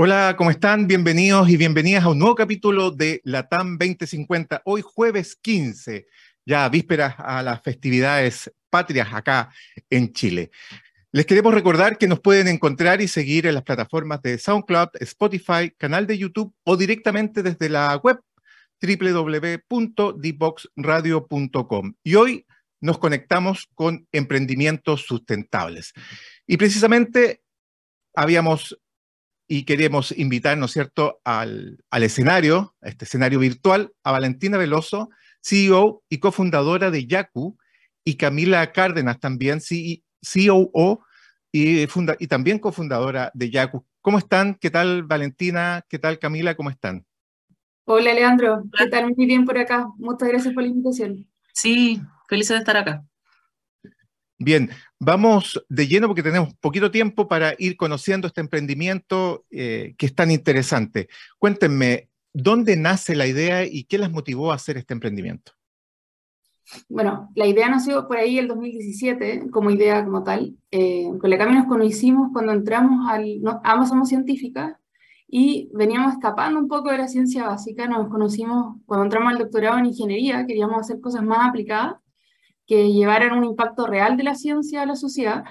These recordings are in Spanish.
Hola, ¿cómo están? Bienvenidos y bienvenidas a un nuevo capítulo de la TAM 2050. Hoy jueves 15, ya vísperas a las festividades patrias acá en Chile. Les queremos recordar que nos pueden encontrar y seguir en las plataformas de SoundCloud, Spotify, canal de YouTube o directamente desde la web www.dboxradio.com. Y hoy nos conectamos con emprendimientos sustentables. Y precisamente habíamos y queremos invitar, ¿no es cierto?, al, escenario, a este escenario virtual, a Valentina Veloso, CEO y cofundadora de Yaku, y Camila Cárdenas, también CEO y, y también cofundadora de Yaku. ¿Cómo están? ¿Qué tal Valentina? ¿Qué tal Camila? ¿Cómo están? Hola Leandro, ¿qué tal? Muy bien por acá. Muchas gracias por la invitación. Sí, feliz de estar acá. Bien, vamos de lleno porque tenemos poquito tiempo para ir conociendo este emprendimiento eh, que es tan interesante. Cuéntenme, ¿dónde nace la idea y qué las motivó a hacer este emprendimiento? Bueno, la idea nació por ahí el 2017 como idea como tal. Eh, con la Cami nos conocimos cuando entramos al... ambos somos científicas y veníamos escapando un poco de la ciencia básica. Nos conocimos cuando entramos al doctorado en ingeniería, queríamos hacer cosas más aplicadas que llevaran un impacto real de la ciencia a la sociedad,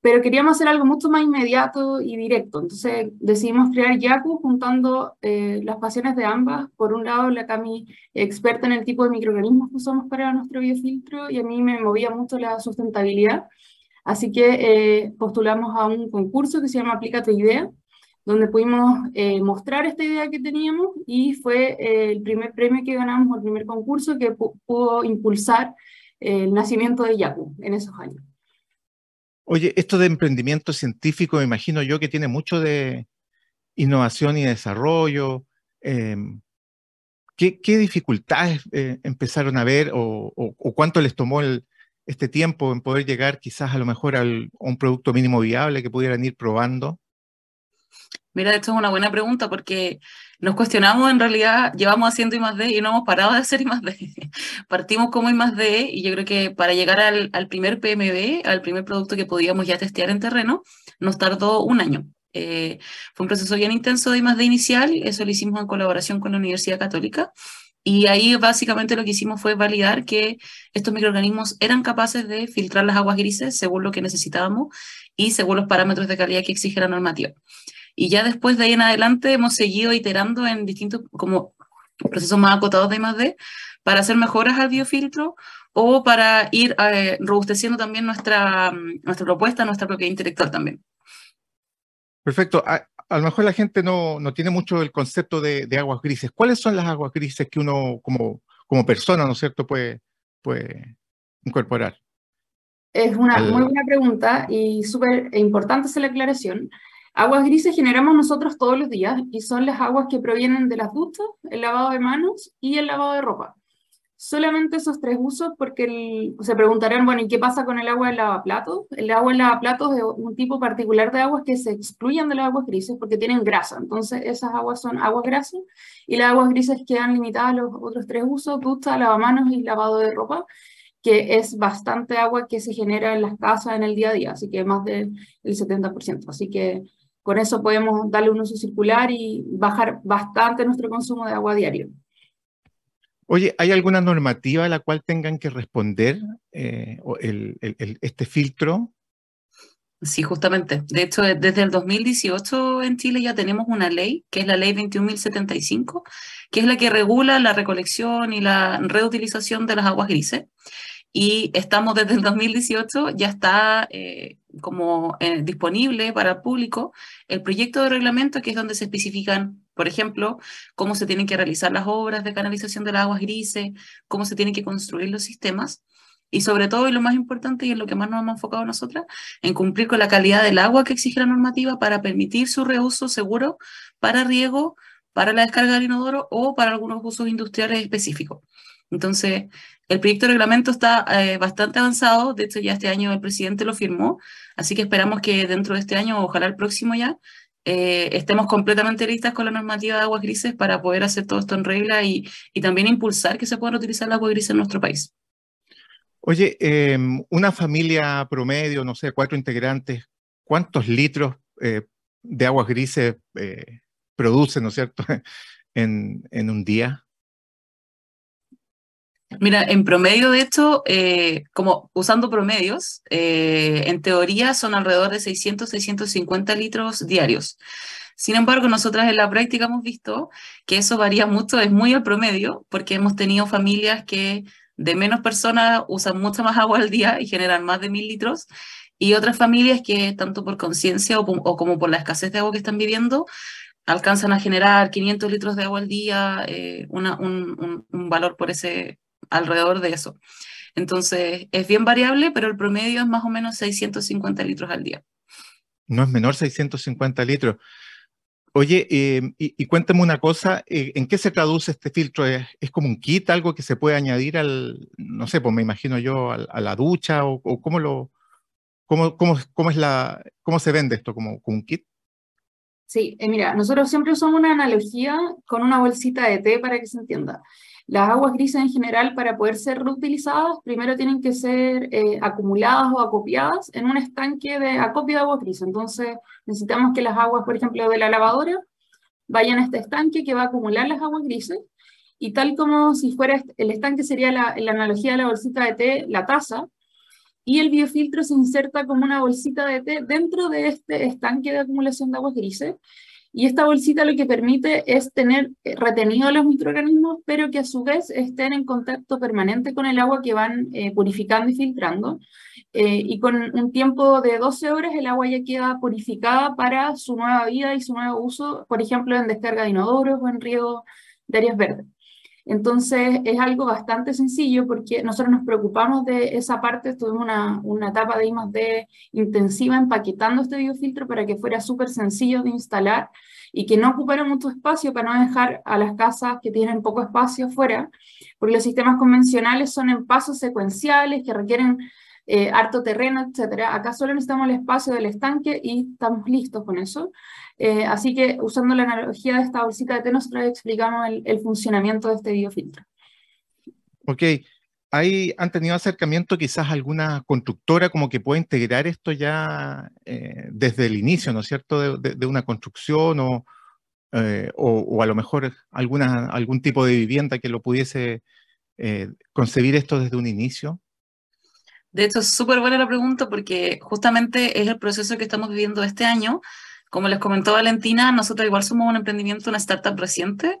pero queríamos hacer algo mucho más inmediato y directo. Entonces decidimos crear Yaku juntando eh, las pasiones de ambas. Por un lado, la Cami, experta en el tipo de microorganismos que usamos para nuestro biofiltro, y a mí me movía mucho la sustentabilidad. Así que eh, postulamos a un concurso que se llama Aplica tu idea, donde pudimos eh, mostrar esta idea que teníamos y fue el primer premio que ganamos, el primer concurso que pudo impulsar el nacimiento de Yaku en esos años. Oye, esto de emprendimiento científico, me imagino yo que tiene mucho de innovación y desarrollo. Em, ¿qué, dificultades eh, empezaron a ver o, cuánto les tomó este tiempo en poder llegar quizás a lo mejor a un producto mínimo viable que pudieran ir probando? Mira, esto es una buena pregunta porque nos cuestionamos, en realidad llevamos haciendo I más D y no hemos parado de hacer I más D. Partimos como I más D y yo creo que para llegar al, primer PMB, al primer producto que podíamos ya testear en terreno, nos tardó un año. Eh, fue un proceso bien intenso de I más D inicial, eso lo hicimos en colaboración con la Universidad Católica. Y ahí básicamente lo que hicimos fue validar que estos microorganismos eran capaces de filtrar las aguas grises según lo que necesitábamos y según los parámetros de calidad que exige la normativa. Y ya después de ahí en adelante hemos seguido iterando en distintos como procesos más acotados de I+D para hacer mejoras al biofiltro o para ir eh, robusteciendo también nuestra, nuestra propuesta, nuestra propiedad intelectual también. Perfecto. A, lo mejor la gente no, no tiene mucho el concepto de, de, aguas grises. ¿Cuáles son las aguas grises que uno como, como persona, ¿no es cierto?, puede, puede incorporar. Es una muy buena pregunta y súper importante hacer la aclaración. Aguas grises generamos nosotros todos los días y son las aguas que provienen de las duchas, el lavado de manos y el lavado de ropa. Solamente esos tres usos porque se preguntarán, bueno, ¿y qué pasa con el agua del lavaplatos? El agua del lavaplatos es un tipo particular de aguas que se excluyen de las aguas grises porque tienen grasa. Entonces esas aguas son aguas grasas y las aguas grises quedan limitadas a los otros tres usos, ducha, lavamanos y lavado de ropa que es bastante agua que se genera en las casas en el día a día, así que más del 70%. Así que con eso podemos darle un uso circular y bajar bastante nuestro consumo de agua diario. Oye, ¿hay alguna normativa a la cual tengan que responder eh, este filtro? Sí, justamente. De hecho, desde el 2018 en Chile ya tenemos una ley, que es la ley 21.075, que es la que regula la recolección y la reutilización de las aguas grises y estamos desde el 2018, ya está eh, como eh, disponible para el público el proyecto de reglamento que es donde se especifican, por ejemplo, cómo se tienen que realizar las obras de canalización de las aguas grises, cómo se tienen que construir los sistemas y sobre todo, y lo más importante y en lo que más nos hemos enfocado nosotras, en cumplir con la calidad del agua que exige la normativa para permitir su reuso seguro para riego, para la descarga del inodoro o para algunos usos industriales específicos. Entonces, el proyecto de reglamento está eh, bastante avanzado, de hecho ya este año el presidente lo firmó, así que esperamos que dentro de este año, ojalá el próximo ya, eh, estemos completamente listas con la normativa de aguas grises para poder hacer todo esto en regla y, también impulsar que se puedan utilizar las aguas grises en nuestro país. Oye, em, una familia promedio, no sé, cuatro integrantes, ¿cuántos litros eh, de aguas grises produce, ¿no es cierto?, en, en un día. Mira, en promedio, de hecho, eh, como usando promedios, eh, en teoría son alrededor de 600, 650 litros diarios. Sin embargo, nosotras en la práctica hemos visto que eso varía mucho, es muy al promedio, porque hemos tenido familias que de menos personas usan mucha más agua al día y generan más de mil litros, y otras familias que, tanto por conciencia o, como por la escasez de agua que están viviendo, alcanzan a generar 500 litros de agua al día, eh, un, un, valor por ese, alrededor de eso. Entonces, es bien variable, pero el promedio es más o menos 650 litros al día. No es menor 650 litros. Oye, em, y, cuéntame una cosa, eh, ¿en qué se traduce este filtro? ¿Es, como un kit, algo que se puede añadir al, no sé, pues me imagino yo, a, la ducha o, cómo lo, cómo, cómo, cómo, es la, cómo se vende esto, como, como un kit? Sí, eh, mira, nosotros siempre usamos una analogía con una bolsita de té para que se entienda. Las aguas grises en general, para poder ser reutilizadas, primero tienen que ser eh, acumuladas o acopiadas en un estanque de acopio de agua gris. Entonces, necesitamos que las aguas, por ejemplo, de la lavadora, vayan a este estanque que va a acumular las aguas grises. Y tal como si fuera el estanque sería la, la analogía de la bolsita de té, la taza, y el biofiltro se inserta como una bolsita de té dentro de este estanque de acumulación de aguas grises y esta bolsita lo que permite es tener eh, retenidos los microorganismos, pero que a su vez estén en contacto permanente con el agua que van eh, purificando y filtrando. Eh, y con un tiempo de 12 horas el agua ya queda purificada para su nueva vida y su nuevo uso, por ejemplo, en descarga de inodoros o en riego de áreas verdes. Entonces es algo bastante sencillo porque nosotros nos preocupamos de esa parte, tuvimos una, una etapa de I+D intensiva empaquetando este biofiltro para que fuera súper sencillo de instalar y que no ocupara mucho espacio para no dejar a las casas que tienen poco espacio afuera, porque los sistemas convencionales son en pasos secuenciales que requieren eh, harto terreno, etcétera. Acá solo necesitamos el espacio del estanque y estamos listos con eso. Eh, así que usando la analogía de esta bolsita de té, nosotros explicamos el, funcionamiento de este biofiltro. Ok, ¿Hay, ¿han tenido acercamiento quizás alguna constructora como que pueda integrar esto ya eh, desde el inicio, ¿no es cierto?, de, una construcción o, eh, o, a lo mejor alguna, algún tipo de vivienda que lo pudiese concebir esto desde un inicio? De hecho, es súper buena la pregunta porque justamente es el proceso que estamos viviendo este año. Como les comentó Valentina, nosotros igual somos un emprendimiento, una startup reciente,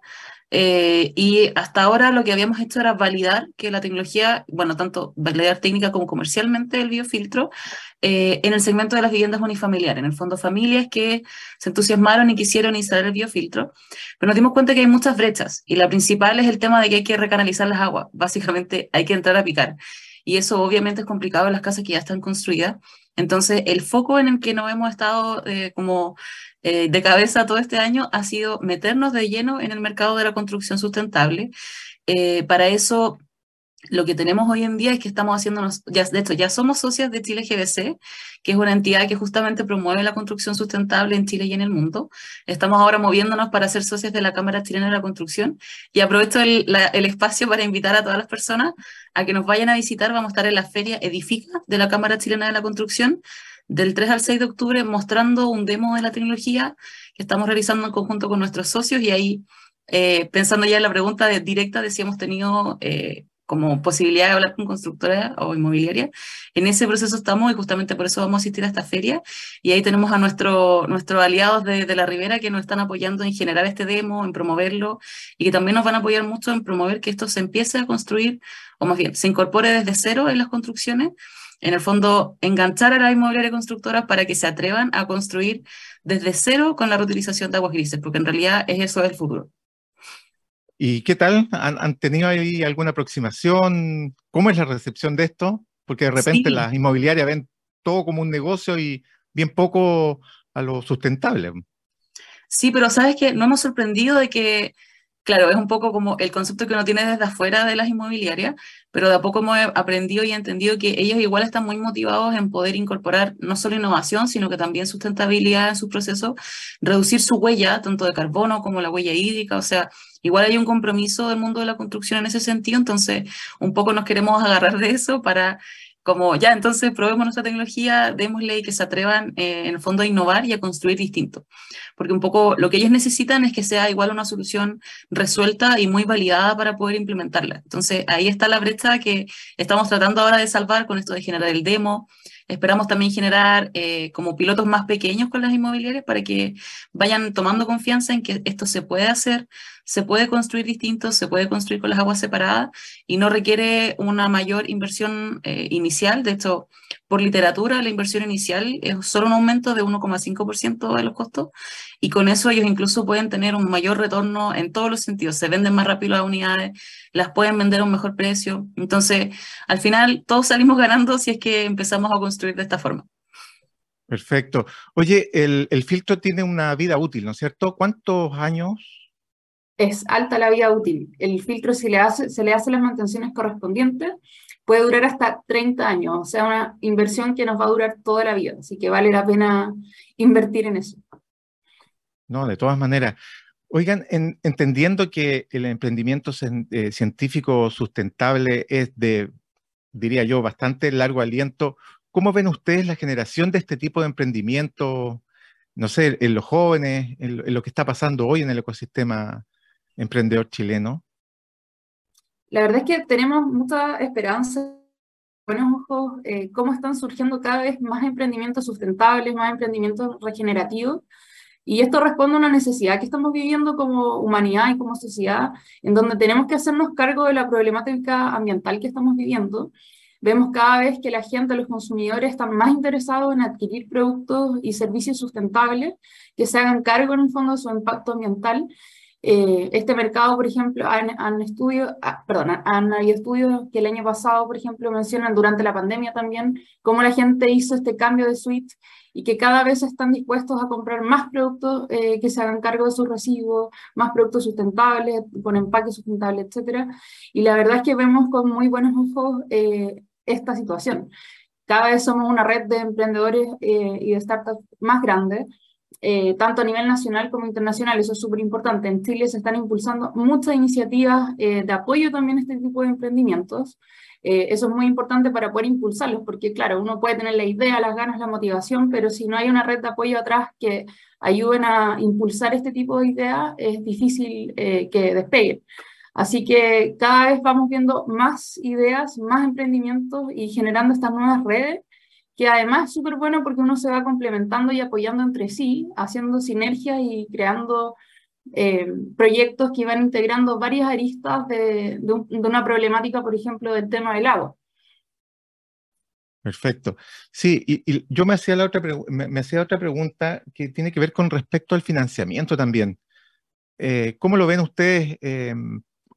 eh, y hasta ahora lo que habíamos hecho era validar que la tecnología, bueno, tanto validar técnica como comercialmente el biofiltro, eh, en el segmento de las viviendas unifamiliares, en el fondo familias que se entusiasmaron y quisieron instalar el biofiltro, pero nos dimos cuenta que hay muchas brechas, y la principal es el tema de que hay que recanalizar las aguas, básicamente hay que entrar a picar, y eso obviamente es complicado en las casas que ya están construidas, entonces, el foco en el que nos hemos estado eh, como eh, de cabeza todo este año ha sido meternos de lleno en el mercado de la construcción sustentable. Eh, para eso lo que tenemos hoy en día es que estamos haciéndonos, ya, de hecho, ya somos socias de Chile GBC, que es una entidad que justamente promueve la construcción sustentable en Chile y en el mundo. Estamos ahora moviéndonos para ser socias de la Cámara Chilena de la Construcción y aprovecho el, el espacio para invitar a todas las personas a que nos vayan a visitar. Vamos a estar en la feria Edifica de la Cámara Chilena de la Construcción del 3 al 6 de octubre mostrando un demo de la tecnología que estamos realizando en conjunto con nuestros socios y ahí, eh, pensando ya en la pregunta directa de si hemos tenido eh, como posibilidad de hablar con constructora o inmobiliaria. En ese proceso estamos y justamente por eso vamos a asistir a esta feria. Y ahí tenemos a nuestro, nuestros aliados de, de, la Ribera que nos están apoyando en generar este demo, en promoverlo y que también nos van a apoyar mucho en promover que esto se empiece a construir, o más bien, se incorpore desde cero en las construcciones. En el fondo, enganchar a la inmobiliaria constructora para que se atrevan a construir desde cero con la reutilización de aguas grises, porque en realidad es eso el futuro. ¿Y qué tal? ¿Han, tenido ahí alguna aproximación? ¿Cómo es la recepción de esto? Porque de repente las inmobiliarias ven todo como un negocio y bien poco a lo sustentable. Sí, pero sabes que no hemos sorprendido de que claro, es un poco como el concepto que uno tiene desde afuera de las inmobiliarias, pero de a poco hemos aprendido y entendido que ellos igual están muy motivados en poder incorporar no solo innovación, sino que también sustentabilidad en sus procesos, reducir su huella, tanto de carbono como la huella hídrica, o sea, igual hay un compromiso del mundo de la construcción en ese sentido, entonces un poco nos queremos agarrar de eso para como ya, entonces probemos nuestra tecnología, démosle y que se atrevan eh, en el fondo a innovar y a construir distinto. Porque un poco lo que ellos necesitan es que sea igual una solución resuelta y muy validada para poder implementarla. Entonces ahí está la brecha que estamos tratando ahora de salvar con esto de generar el demo, Esperamos también generar eh, como pilotos más pequeños con las inmobiliarias para que vayan tomando confianza en que esto se puede hacer, se puede construir distinto, se puede construir con las aguas separadas y no requiere una mayor inversión eh, inicial. De hecho, por literatura, la inversión inicial es solo un aumento de 1,5% de los costos y con eso ellos incluso pueden tener un mayor retorno en todos los sentidos. Se venden más rápido las unidades, las pueden vender a un mejor precio. Entonces, al final, todos salimos ganando si es que empezamos a construir de esta forma. Perfecto. Oye, el, el filtro tiene una vida útil, ¿no es cierto? ¿Cuántos años es alta la vida útil. El filtro, si le hace, se le hace las mantenciones correspondientes, puede durar hasta 30 años, o sea, una inversión que nos va a durar toda la vida, así que vale la pena invertir en eso. No, de todas maneras. Oigan, entendiendo que el emprendimiento eh, científico sustentable es de, diría yo, bastante largo aliento, ¿cómo ven ustedes la generación de este tipo de emprendimiento, no sé, en los jóvenes, en lo que está pasando hoy en el ecosistema emprendedor chileno? La verdad es que tenemos mucha esperanza, buenos ojos, eh, cómo están surgiendo cada vez más emprendimientos sustentables, más emprendimientos regenerativos. Y esto responde a una necesidad que estamos viviendo como humanidad y como sociedad, en donde tenemos que hacernos cargo de la problemática ambiental que estamos viviendo. Vemos cada vez que la gente, los consumidores, están más interesados en adquirir productos y servicios sustentables que se hagan cargo en el fondo de su impacto ambiental eh, este mercado, por ejemplo, han, han estudios, ah, perdón, han habido estudios que el año pasado, por ejemplo, mencionan durante la pandemia también, cómo la gente hizo este cambio de suite y que cada vez están dispuestos a comprar más productos eh, que se hagan cargo de sus residuos, más productos sustentables, con empaque sustentable, etc. Y la verdad es que vemos con muy buenos ojos eh, esta situación. Cada vez somos una red de emprendedores y de startups más grande eh, tanto a nivel nacional como internacional, eso es súper importante. En Chile se están impulsando muchas iniciativas eh, de apoyo también a este tipo de emprendimientos. Eh, eso es muy importante para poder impulsarlos, porque claro, uno puede tener la idea, las ganas, la motivación, pero si no hay una red de apoyo atrás que ayuden a impulsar este tipo de ideas, es difícil que despegue. Así que cada vez vamos viendo más ideas, más emprendimientos y generando estas nuevas redes que además es súper bueno porque uno se va complementando y apoyando entre sí, haciendo sinergias y creando eh, proyectos que van integrando varias aristas de, una problemática, por ejemplo, del tema del agua. Perfecto. Sí, y, yo me hacía, la otra me, hacía otra pregunta que tiene que ver con respecto al financiamiento también. Eh, ¿Cómo lo ven ustedes? Eh,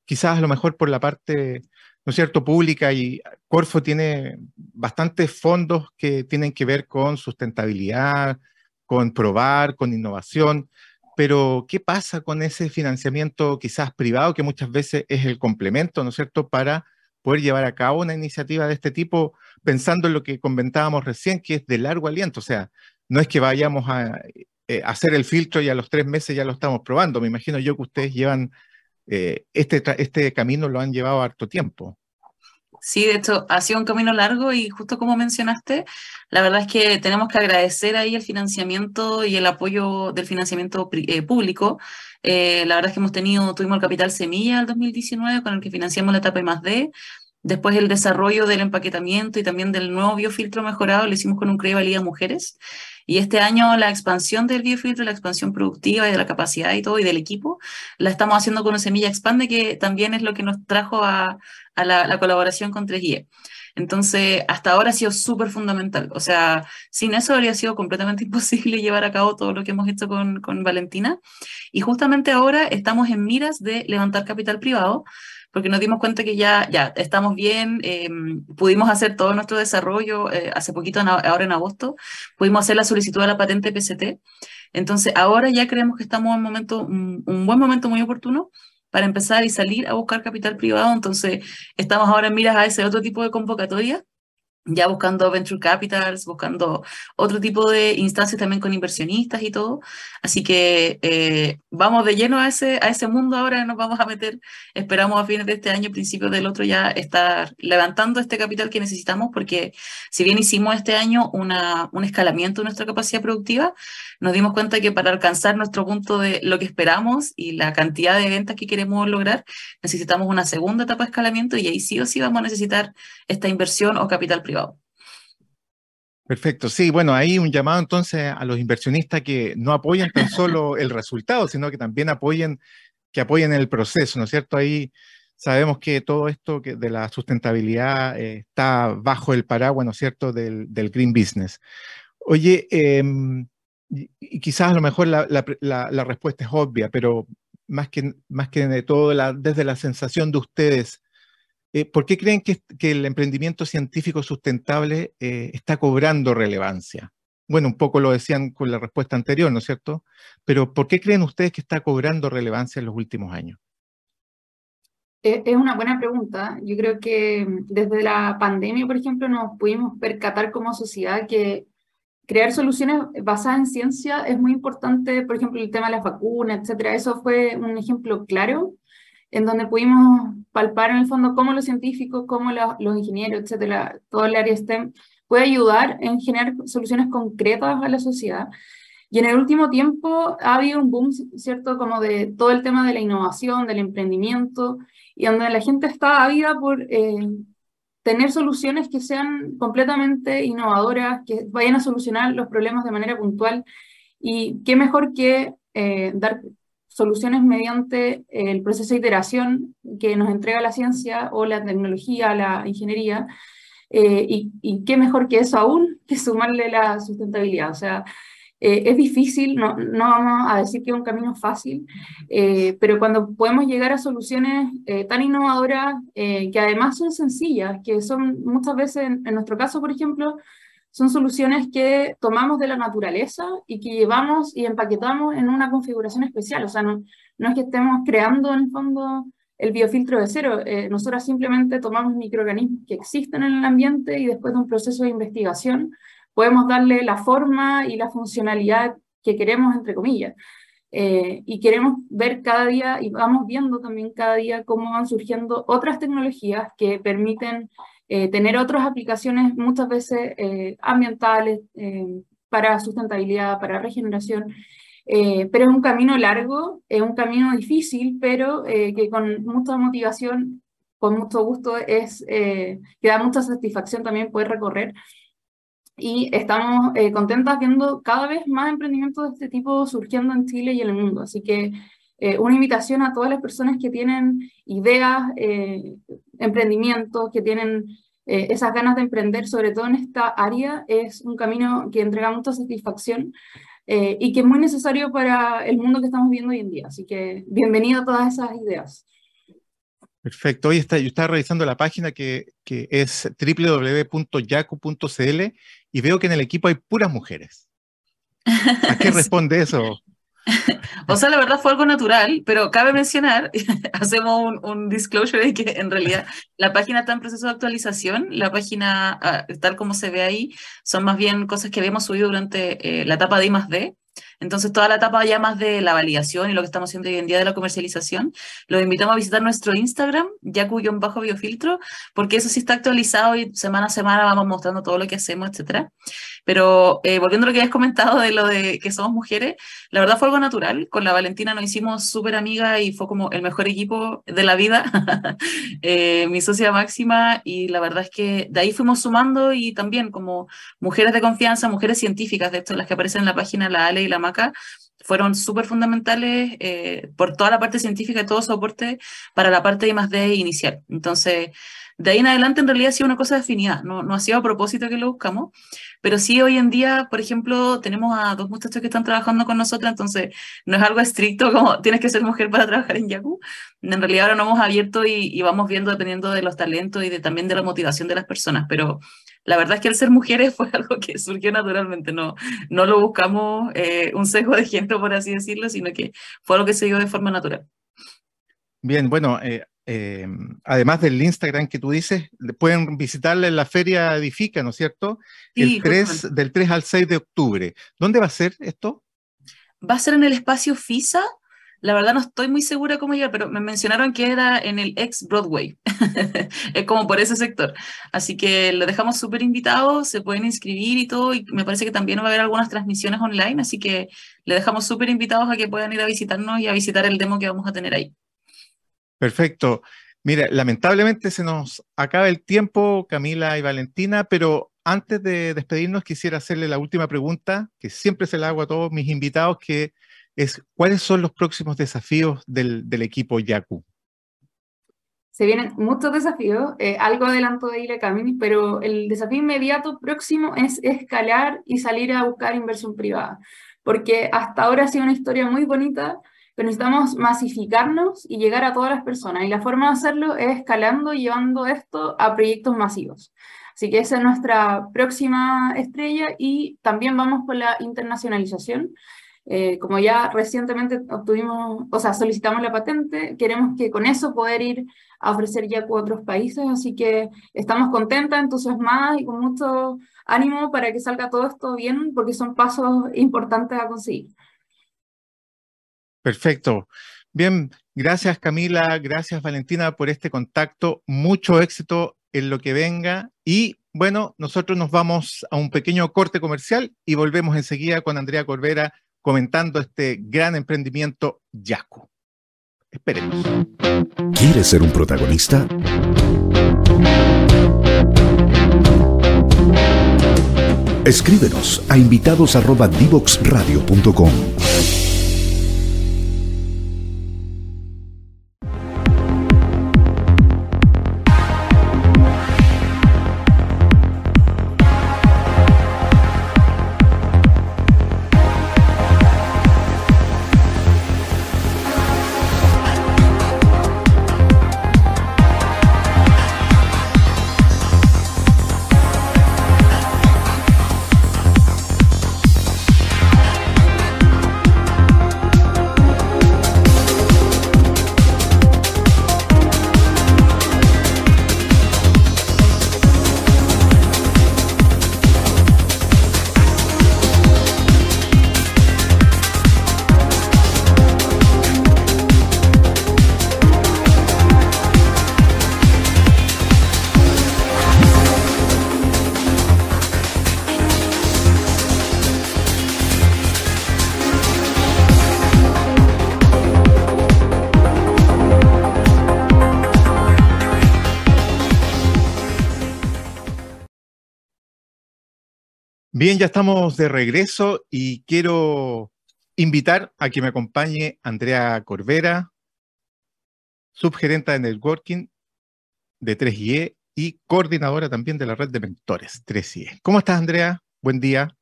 quizás a lo mejor por la parte ¿no es cierto?, pública y Corfo tiene bastantes fondos que tienen que ver con sustentabilidad, con probar, con innovación, pero ¿qué pasa con ese financiamiento quizás privado que muchas veces es el complemento, ¿no es cierto?, para poder llevar a cabo una iniciativa de este tipo, pensando en lo que comentábamos recién, que es de largo aliento, o sea, no es que vayamos a eh, hacer el filtro y a los tres meses ya lo estamos probando, me imagino yo que ustedes llevan eh, este, este camino lo han llevado harto tiempo. Sí, de hecho, ha sido un camino largo y justo como mencionaste, la verdad es que tenemos que agradecer ahí el financiamiento y el apoyo del financiamiento eh, público. Eh, la verdad es que hemos tenido, tuvimos el Capital Semilla el 2019 con el que financiamos la etapa más D. Después el desarrollo del empaquetamiento y también del nuevo biofiltro mejorado lo hicimos con un CRE Valía Mujeres. Y este año la expansión del biofiltro, la expansión productiva y de la capacidad y todo y del equipo, la estamos haciendo con Semilla Expande, que también es lo que nos trajo a, la, colaboración con 3 Entonces, hasta ahora ha sido súper fundamental. O sea, sin eso habría sido completamente imposible llevar a cabo todo lo que hemos hecho con, con Valentina. Y justamente ahora estamos en miras de levantar capital privado porque nos dimos cuenta que ya, ya estamos bien, em, pudimos hacer todo nuestro desarrollo eh, hace poquito, ahora en agosto, pudimos hacer la solicitud de la patente PCT. Entonces, ahora ya creemos que estamos en un, momento, un, buen momento muy oportuno para empezar y salir a buscar capital privado. Entonces, estamos ahora en miras a ese otro tipo de convocatoria ya buscando venture capitals, buscando otro tipo de instancias también con inversionistas y todo. Así que eh, vamos de lleno a ese, a ese mundo ahora, nos vamos a meter, esperamos a fines de este año, principios del otro, ya estar levantando este capital que necesitamos, porque si bien hicimos este año una, un escalamiento de nuestra capacidad productiva, nos dimos cuenta que para alcanzar nuestro punto de lo que esperamos y la cantidad de ventas que queremos lograr, necesitamos una segunda etapa de escalamiento y ahí sí o sí vamos a necesitar esta inversión o capital privado. Perfecto, sí, bueno, ahí un llamado entonces a los inversionistas que no apoyen tan solo el resultado, sino que también apoyen, que apoyen el proceso, ¿no es cierto? Ahí sabemos que todo esto que de la sustentabilidad eh, está bajo el paraguas, ¿no es cierto?, del, green business. Oye, em, y, quizás a lo mejor la, respuesta es obvia, pero más que, más que de todo, desde la sensación de ustedes, eh, ¿Por qué creen que, el emprendimiento científico sustentable eh, está cobrando relevancia? Bueno, un poco lo decían con la respuesta anterior, ¿no es cierto? Pero ¿por qué creen ustedes que está cobrando relevancia en los últimos años? E, es una buena pregunta. Yo creo que mm, desde la pandemia, por ejemplo, nos pudimos percatar como sociedad que crear soluciones basadas en ciencia es muy importante, por ejemplo, el tema de las vacunas, etcétera. Eso fue un ejemplo claro en donde pudimos palpar en el fondo cómo los científicos, cómo los ingenieros, etcétera, todo el área STEM puede ayudar en generar soluciones concretas a la sociedad. Y en el último tiempo ha habido un boom, ¿cierto? Como de todo el tema de la innovación, del emprendimiento, y donde la gente está ávida por eh, tener soluciones que sean completamente innovadoras, que vayan a solucionar los problemas de manera puntual. Y qué mejor que eh, dar soluciones mediante el proceso de iteración que nos entrega la ciencia o la tecnología, la ingeniería, eh, y, qué mejor que eso aún que sumarle la sustentabilidad. O sea, eh, es difícil, no, no, vamos a decir que es un camino fácil, eh, pero cuando podemos llegar a soluciones tan innovadoras que además son sencillas, que son muchas veces, en nuestro caso, por ejemplo, son soluciones que tomamos de la naturaleza y que llevamos y empaquetamos en una configuración especial. O sea, no, no es que estemos creando en el fondo el biofiltro de cero. Eh, nosotros simplemente tomamos microorganismos que existen en el ambiente y después de un proceso de investigación podemos darle la forma y la funcionalidad que queremos, entre comillas. Eh, y queremos ver cada día y vamos viendo también cada día cómo van surgiendo otras tecnologías que permiten eh, tener otras aplicaciones muchas veces eh, ambientales, eh, para sustentabilidad, para regeneración, pero es un camino largo, es un camino difícil, pero que con mucha motivación, con mucho gusto, es, que da mucha satisfacción también poder recorrer. Y estamos contentas viendo cada vez más emprendimientos de este tipo surgiendo en Chile y en el mundo. Así que una invitación a todas las personas que tienen ideas, emprendimientos, que tienen eh, esas ganas de emprender, sobre todo en esta área, es un camino que entrega mucha satisfacción eh, y que es muy necesario para el mundo que estamos viendo hoy en día. Así que bienvenido a todas esas ideas. Perfecto. Hoy está, yo estaba revisando la página que, que es www.yacu.cl y veo que en el equipo hay puras mujeres. ¿A qué responde eso? O sea, la verdad fue algo natural, pero cabe mencionar, hacemos un, un, disclosure de que en realidad la página está en proceso de actualización, la página ah, tal como se ve ahí son más bien cosas que habíamos subido durante eh, la etapa de I más D, entonces, toda la etapa ya más de la validación y lo que estamos haciendo hoy en día de la comercialización, los invitamos a visitar nuestro Instagram, bajo biofiltro porque eso sí está actualizado y semana a semana vamos mostrando todo lo que hacemos, etcétera. Pero eh, volviendo a lo que habías comentado de lo de que somos mujeres, la verdad fue algo natural. Con la Valentina nos hicimos súper amiga y fue como el mejor equipo de la vida, eh, mi socia máxima, y la verdad es que de ahí fuimos sumando y también como mujeres de confianza, mujeres científicas, de esto, las que aparecen en la página, la Ale y la Maca, fueron súper fundamentales eh, por toda la parte científica y todo soporte para la parte de más de inicial. Entonces, de ahí en adelante en realidad ha sido una cosa definida, no, no ha sido a propósito que lo buscamos, pero sí hoy en día, por ejemplo, tenemos a dos muchachos que están trabajando con nosotros, entonces no es algo estricto como tienes que ser mujer para trabajar en Yaku. En realidad ahora nos hemos abierto y, vamos viendo dependiendo de los talentos y de, también de la motivación de las personas, pero la verdad es que el ser mujeres fue algo que surgió naturalmente, no, no lo buscamos eh, un sesgo de género, por así decirlo, sino que fue algo que se dio de forma natural. Bien, bueno, eh, eh, además del Instagram que tú dices, pueden visitarla en la Feria Edifica, ¿no es cierto? El 3, del 3 al 6 de octubre. ¿Dónde va a ser esto? Va a ser en el espacio FISA. La verdad no estoy muy segura cómo llegar, pero me mencionaron que era en el ex Broadway. es como por ese sector. Así que lo dejamos súper invitados, se pueden inscribir y todo, y me parece que también va a haber algunas transmisiones online, así que le dejamos súper invitados a que puedan ir a visitarnos y a visitar el demo que vamos a tener ahí. Perfecto. Mira, lamentablemente se nos acaba el tiempo, Camila y Valentina, pero antes de despedirnos quisiera hacerle la última pregunta, que siempre se la hago a todos mis invitados, que es, ¿cuáles son los próximos desafíos del, equipo Yaku? Se vienen muchos desafíos, eh, algo adelanto de Ile Camini, pero el desafío inmediato próximo es escalar y salir a buscar inversión privada, porque hasta ahora ha sido una historia muy bonita, pero necesitamos masificarnos y llegar a todas las personas. Y la forma de hacerlo es escalando y llevando esto a proyectos masivos. Así que esa es nuestra próxima estrella y también vamos por la internacionalización. Eh, como ya recientemente obtuvimos, o sea, solicitamos la patente, queremos que con eso poder ir a ofrecer ya a otros países, así que estamos contentas, entusiasmadas y con mucho ánimo para que salga todo esto bien, porque son pasos importantes a conseguir. Perfecto. Bien, gracias Camila, gracias Valentina por este contacto. Mucho éxito en lo que venga. Y bueno, nosotros nos vamos a un pequeño corte comercial y volvemos enseguida con Andrea Corbera comentando este gran emprendimiento Yaco. Esperemos. ¿Quieres ser un protagonista? Escríbenos a invitados@divoxradio.com. Bien, ya estamos de regreso y quiero invitar a que me acompañe Andrea Corvera, subgerenta de networking de 3IE y coordinadora también de la red de mentores 3IE. ¿Cómo estás, Andrea? Buen día.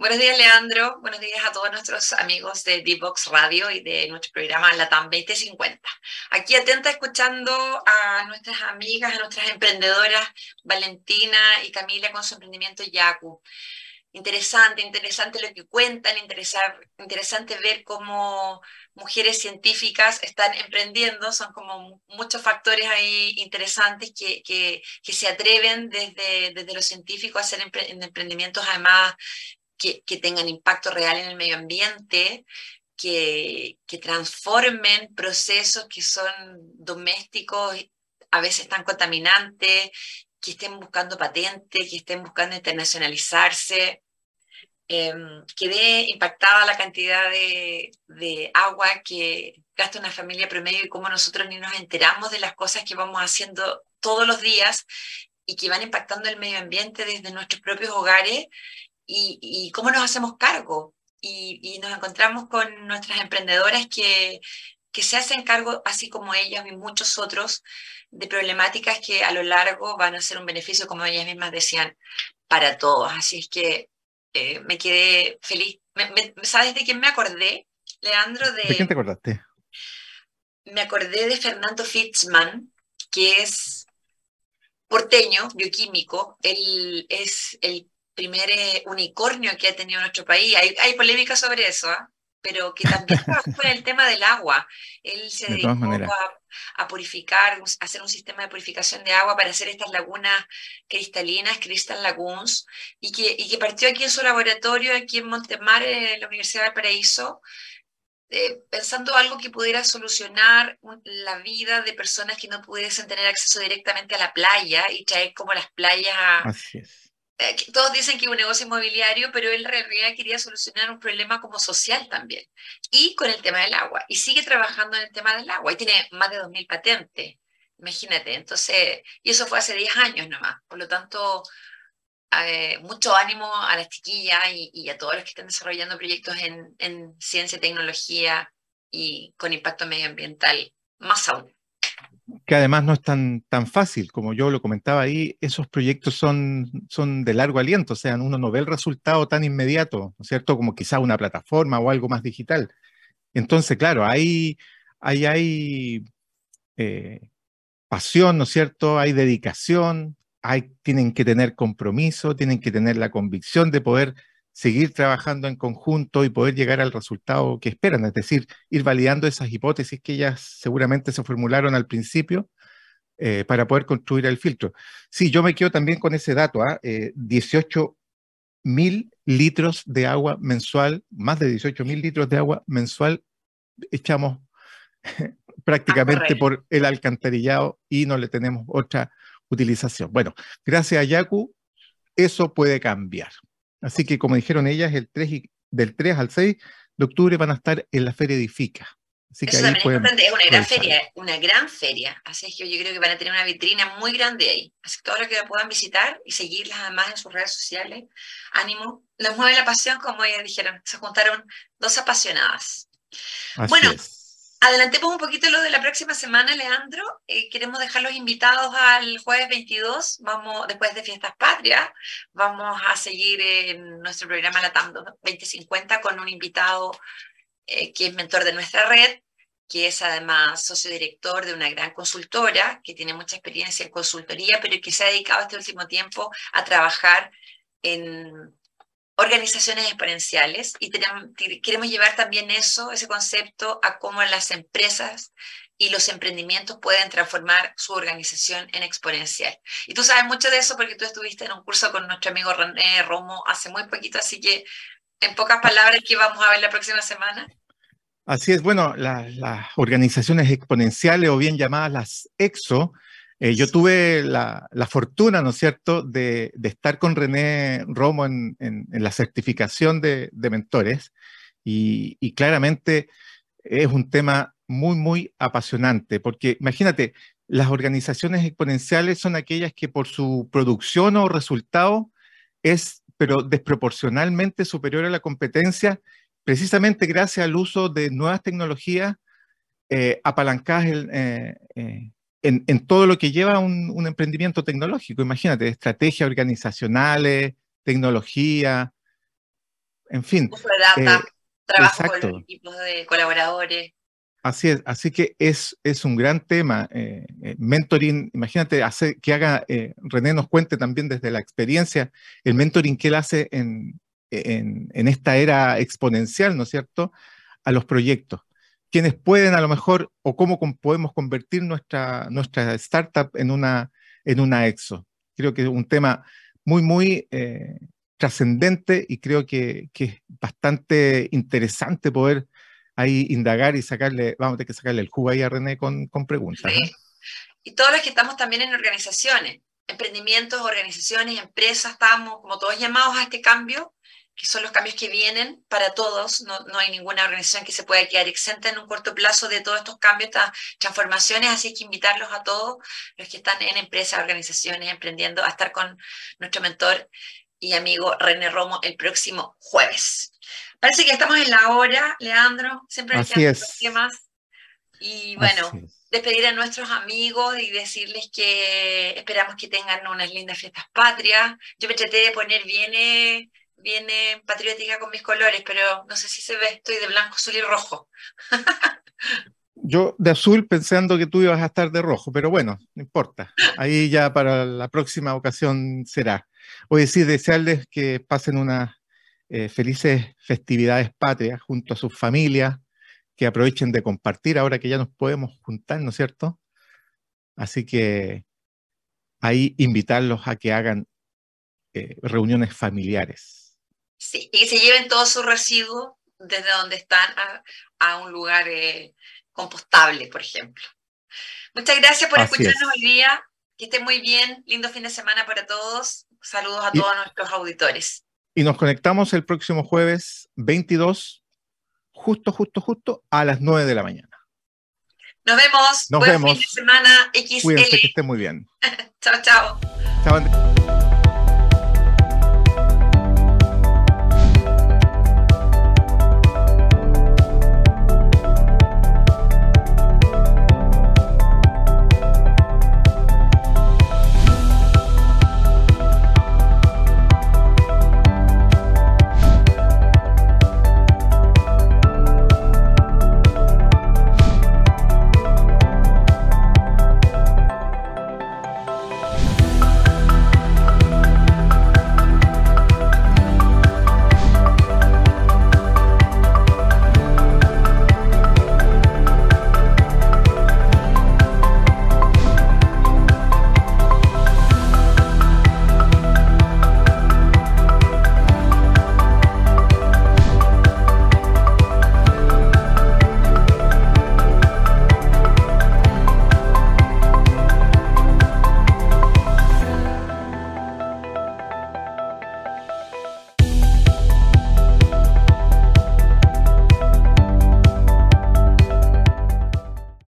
Buenos días, Leandro. Buenos días a todos nuestros amigos de D-Box Radio y de nuestro programa Latam 2050. Aquí atenta escuchando a nuestras amigas, a nuestras emprendedoras Valentina y Camila con su emprendimiento Yaku interesante, interesante lo que cuentan, interesante ver cómo mujeres científicas están emprendiendo, son como muchos factores ahí interesantes que, que, se atreven desde, desde los científicos a hacer emprendimientos además que, que, tengan impacto real en el medio ambiente, que, que transformen procesos que son domésticos, a veces tan contaminantes, que estén buscando patente, que estén buscando internacionalizarse. Eh, quedé impactada la cantidad de, agua que gasta una familia promedio y cómo nosotros ni nos enteramos de las cosas que vamos haciendo todos los días y que van impactando el medio ambiente desde nuestros propios hogares y, y cómo nos hacemos cargo. Y, y, nos encontramos con nuestras emprendedoras que, que se hacen cargo, así como ellas y muchos otros, de problemáticas que a lo largo van a ser un beneficio, como ellas mismas decían, para todos. Así es que eh, me quedé feliz. ¿Sabes de quién me acordé, Leandro? De, quién te acordaste? Me acordé de Fernando Fitzman, que es porteño, bioquímico. Él es el primer eh, unicornio que ha tenido nuestro país. Hay, hay polémica sobre eso, ¿ah? Pero que también trabajó con el tema del agua. Él se dedicó a, purificar, a hacer un sistema de purificación de agua para hacer estas lagunas cristalinas, Crystal Lagoons, y que, y que partió aquí en su laboratorio, aquí en Montemar, en la Universidad del Paraíso, eh, pensando algo que pudiera solucionar la vida de personas que no pudiesen tener acceso directamente a la playa y traer como las playas a, eh, todos dicen que es un negocio inmobiliario, pero él en realidad quería solucionar un problema como social también. Y con el tema del agua. Y sigue trabajando en el tema del agua. Y tiene más de 2.000 patentes. Imagínate. Entonces, y eso fue hace 10 años nomás. Por lo tanto, eh, mucho ánimo a las chiquillas y, a todos los que estén desarrollando proyectos en, en ciencia, tecnología y con impacto medioambiental, más aún que además no es tan, tan fácil, como yo lo comentaba ahí, esos proyectos son, son de largo aliento, o sea, uno no ve el resultado tan inmediato, ¿no es cierto? Como quizá una plataforma o algo más digital. Entonces, claro, ahí hay eh, pasión, ¿no es cierto? Hay dedicación, hay, tienen que tener compromiso, tienen que tener la convicción de poder seguir trabajando en conjunto y poder llegar al resultado que esperan, es decir, ir validando esas hipótesis que ellas seguramente se formularon al principio eh, para poder construir el filtro. Sí, yo me quedo también con ese dato, ¿ah? 18 eh, mil litros de agua mensual, más de 18 mil litros de agua mensual echamos prácticamente por el alcantarillado y no le tenemos otra utilización. Bueno, gracias a Yaku, eso puede cambiar. Así que, como dijeron ellas, el 3 del 3 al 6 de octubre van a estar en la Feria Edifica. Así que Eso también es importante, es una gran feria, una gran feria. Así que yo creo que van a tener una vitrina muy grande ahí. Así que todos los que la puedan visitar y seguirlas además en sus redes sociales, ánimo. Nos mueve la pasión, como ellas dijeron. Se juntaron dos apasionadas. bueno, Adelantemos un poquito lo de la próxima semana, Leandro. Eh, queremos dejar los invitados al jueves 22, vamos, después de Fiestas Patrias, vamos a seguir en nuestro programa LATAM 2050 con un invitado eh, que es mentor de nuestra red, que es además socio director de una gran consultora, que tiene mucha experiencia en consultoría, pero que se ha dedicado este último tiempo a trabajar en organizaciones exponenciales y queremos llevar también eso, ese concepto, a cómo las empresas y los emprendimientos pueden transformar su organización en exponencial. Y tú sabes mucho de eso porque tú estuviste en un curso con nuestro amigo René Romo hace muy poquito, así que en pocas palabras, ¿qué vamos a ver la próxima semana? Así es, bueno, las organizaciones exponenciales o bien llamadas las EXO, eh, yo tuve la, fortuna, ¿no es cierto?, de, estar con René Romo en, la certificación de, mentores y, claramente es un tema muy, muy apasionante, porque imagínate, las organizaciones exponenciales son aquellas que por su producción o resultado es, pero desproporcionalmente superior a la competencia, precisamente gracias al uso de nuevas tecnologías eh, apalancadas eh, en, todo lo que lleva un, un, emprendimiento tecnológico. Imagínate, estrategias organizacionales, tecnología, en fin. De data, eh, trabajo con equipos de colaboradores. Así es, así que es, es un gran tema. Eh, eh, mentoring, imagínate hacer, que haga, René nos cuente también desde la experiencia, el mentoring que él hace en, en, en esta era exponencial, ¿no es cierto?, a los proyectos quienes pueden a lo mejor o cómo podemos convertir nuestra, nuestra startup en una, en una EXO. Creo que es un tema muy, muy eh, trascendente y creo que, que, es bastante interesante poder ahí indagar y sacarle, vamos a tener que sacarle el jugo ahí a René con, con preguntas. Y todos los que estamos también en organizaciones, emprendimientos, organizaciones, empresas, estamos como todos llamados a este cambio que son los cambios que vienen para todos. No, no, hay ninguna organización que se pueda quedar exenta en un corto plazo de todos estos cambios, estas transformaciones, así que invitarlos a todos los que están en empresas, organizaciones, emprendiendo, a estar con nuestro mentor y amigo René Romo el próximo jueves. Parece que estamos en la hora, Leandro, siempre nos quedan temas. Y bueno, despedir a nuestros amigos y decirles que esperamos que tengan unas lindas fiestas patrias. Yo me traté de poner bien eh, viene patriótica con mis colores, pero no sé si se ve, estoy de blanco, azul y rojo. Yo de azul pensando que tú ibas a estar de rojo, pero bueno, no importa. Ahí ya para la próxima ocasión será. A decir, desearles que pasen unas eh, felices festividades patrias junto a sus familias, que aprovechen de compartir ahora que ya nos podemos juntar, ¿no es cierto? Así que ahí invitarlos a que hagan eh, reuniones familiares. Sí, y que se lleven todos sus residuos desde donde están a, un lugar eh, compostable, por ejemplo. Muchas gracias por escucharnos hoy día. Que estén muy bien. Lindo fin de semana para todos. Saludos a todos nuestros auditores. Y nos conectamos el próximo jueves 22, justo, justo, justo a las 9 de la mañana. Nos vemos. Nos vemos. fin de semana XL. Cuídense que estén muy bien. chao, chao. Chao.